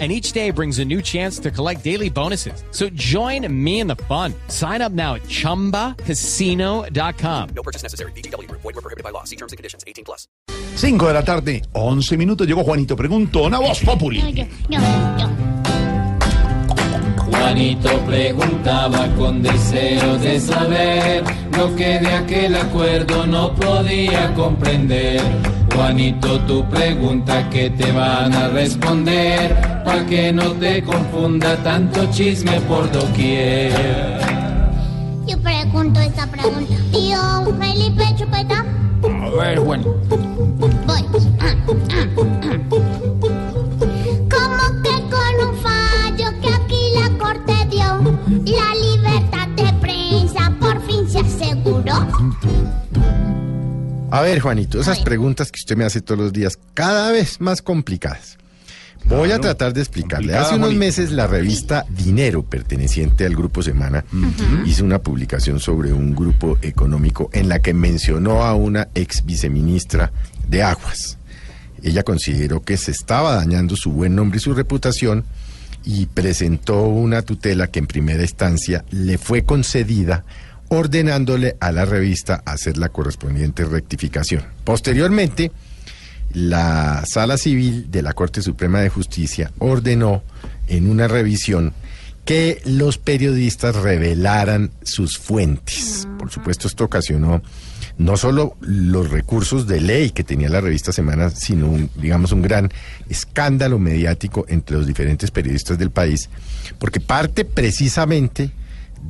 and each day brings a new chance to collect daily bonuses. So join me in the fun. Sign up now at ChumbaCasino.com. No purchase necessary. BGW. Void were prohibited by law. See terms and conditions. 18 plus. 5 de la tarde, 11 minutos. Llegó Juanito Pregunto, una voz populi. yo, yo, yo. Juanito preguntaba con deseo de saber lo que de aquel acuerdo no podía comprender. Juanito, tu pregunta que te van a responder, para que no te confunda tanto chisme por doquier. Yo pregunto esta pregunta. Tío Felipe Chupeta. A ver, Juanito. A ver, Juanito, esas Ay. preguntas que usted me hace todos los días, cada vez más complicadas. Voy a tratar de explicarle. Hace unos Juanito. meses la revista Dinero, perteneciente al Grupo Semana, hizo una publicación sobre un grupo económico en la que mencionó a una ex viceministra de Aguas. Ella consideró que se estaba dañando su buen nombre y su reputación y presentó una tutela que en primera instancia le fue concedida ordenándole a la revista hacer la correspondiente rectificación. Posteriormente, la Sala Civil de la Corte Suprema de Justicia ordenó en una revisión que los periodistas revelaran sus fuentes. Por supuesto, esto ocasionó no solo los recursos de ley que tenía la revista Semana, sino, un, digamos, un gran escándalo mediático entre los diferentes periodistas del país, porque parte precisamente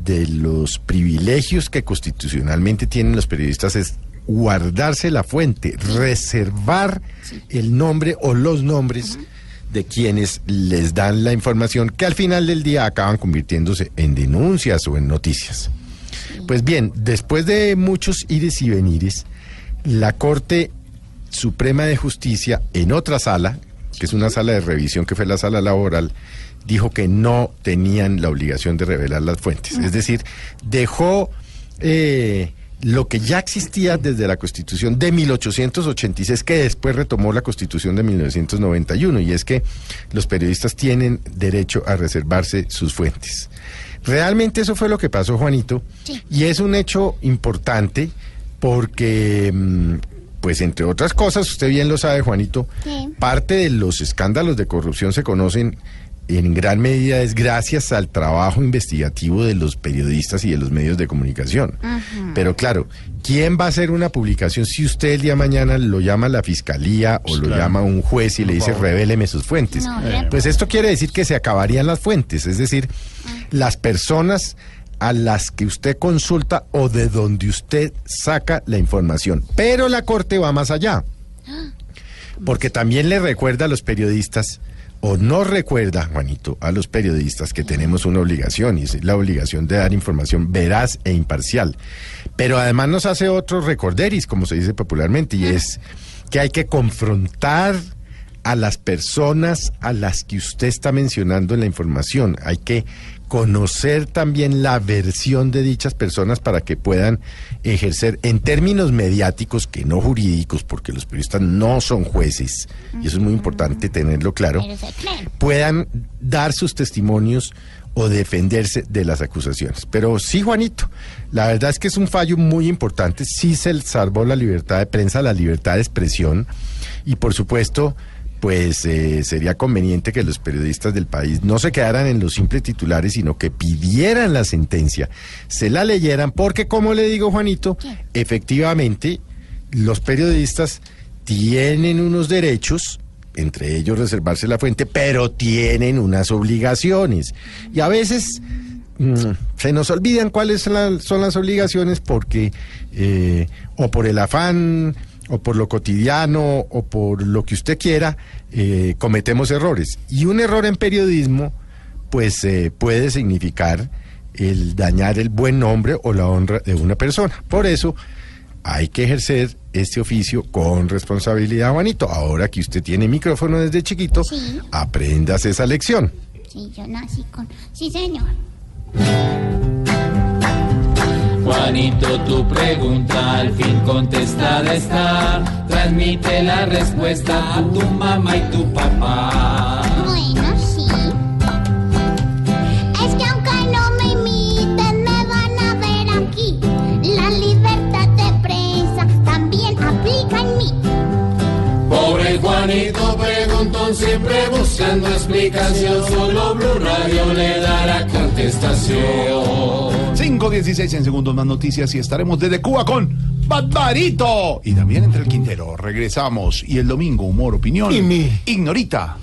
de los privilegios que constitucionalmente tienen los periodistas es guardarse la fuente, reservar el nombre o los nombres de quienes les dan la información que al final del día acaban convirtiéndose en denuncias o en noticias. Pues bien, después de muchos ires y venires, la Corte Suprema de Justicia en otra sala, que es una sala de revisión que fue la sala laboral, dijo que no tenían la obligación de revelar las fuentes. Es decir, dejó eh, lo que ya existía desde la Constitución de 1886, que después retomó la Constitución de 1991, y es que los periodistas tienen derecho a reservarse sus fuentes. Realmente eso fue lo que pasó, Juanito, Sí. y es un hecho importante porque, mm, pues entre otras cosas, usted bien lo sabe, Juanito, Sí. parte de los escándalos de corrupción se conocen en gran medida es gracias al trabajo investigativo de los periodistas y de los medios de comunicación. Pero claro, ¿quién va a hacer una publicación si usted el día de mañana lo llama la fiscalía o lo llama un juez y le dice revéleme sus fuentes? No, Pues esto quiere decir que se acabarían las fuentes, es decir, las personas a las que usted consulta o de donde usted saca la información. Pero la Corte va más allá, porque también le recuerda a los periodistas, o no recuerda, Juanito, a los periodistas que tenemos una obligación, y es la obligación de dar información veraz e imparcial. Pero además nos hace otro recorderis, como se dice popularmente, y es que hay que confrontar a las personas a las que usted está mencionando en la información. Hay que conocer también la versión de dichas personas para que puedan ejercer en términos mediáticos, que no jurídicos, porque los periodistas no son jueces, y eso es muy importante tenerlo claro, puedan dar sus testimonios o defenderse de las acusaciones. Pero sí, Juanito, la verdad es que es un fallo muy importante, sí se salvó la libertad de prensa, la libertad de expresión, y por supuesto, pues eh, sería conveniente que los periodistas del país no se quedaran en los simples titulares, sino que pidieran la sentencia, se la leyeran, porque como le digo, Juanito, efectivamente, los periodistas tienen unos derechos, entre ellos reservarse la fuente, pero tienen unas obligaciones. Y a veces mm, se nos olvidan cuáles son, la- son las obligaciones porque eh, o por el afán o por lo cotidiano o por lo que usted quiera, eh, cometemos errores. Y un error en periodismo, pues eh, puede significar el dañar el buen nombre o la honra de una persona. Por eso, hay que ejercer este oficio con responsabilidad, Juanito. Ahora que usted tiene micrófono desde chiquito, Sí. aprendas esa lección. Sí, yo nací con... Sí, señor. Juanito, tu pregunta al fin contestada está. Transmite la respuesta a tu mamá y tu papá. Bueno, sí. Es que aunque no me imiten, me van a ver aquí. La libertad de prensa también aplica en mí. Pobre Juanito preguntón, siempre buscando explicación. Solo Blue Radio le dará contestación. 5.16 en segundos más noticias y estaremos desde Cuba con Barbarito. Y también entre el Quintero. Regresamos. Y el domingo, humor, opinión. Y mi- Ignorita.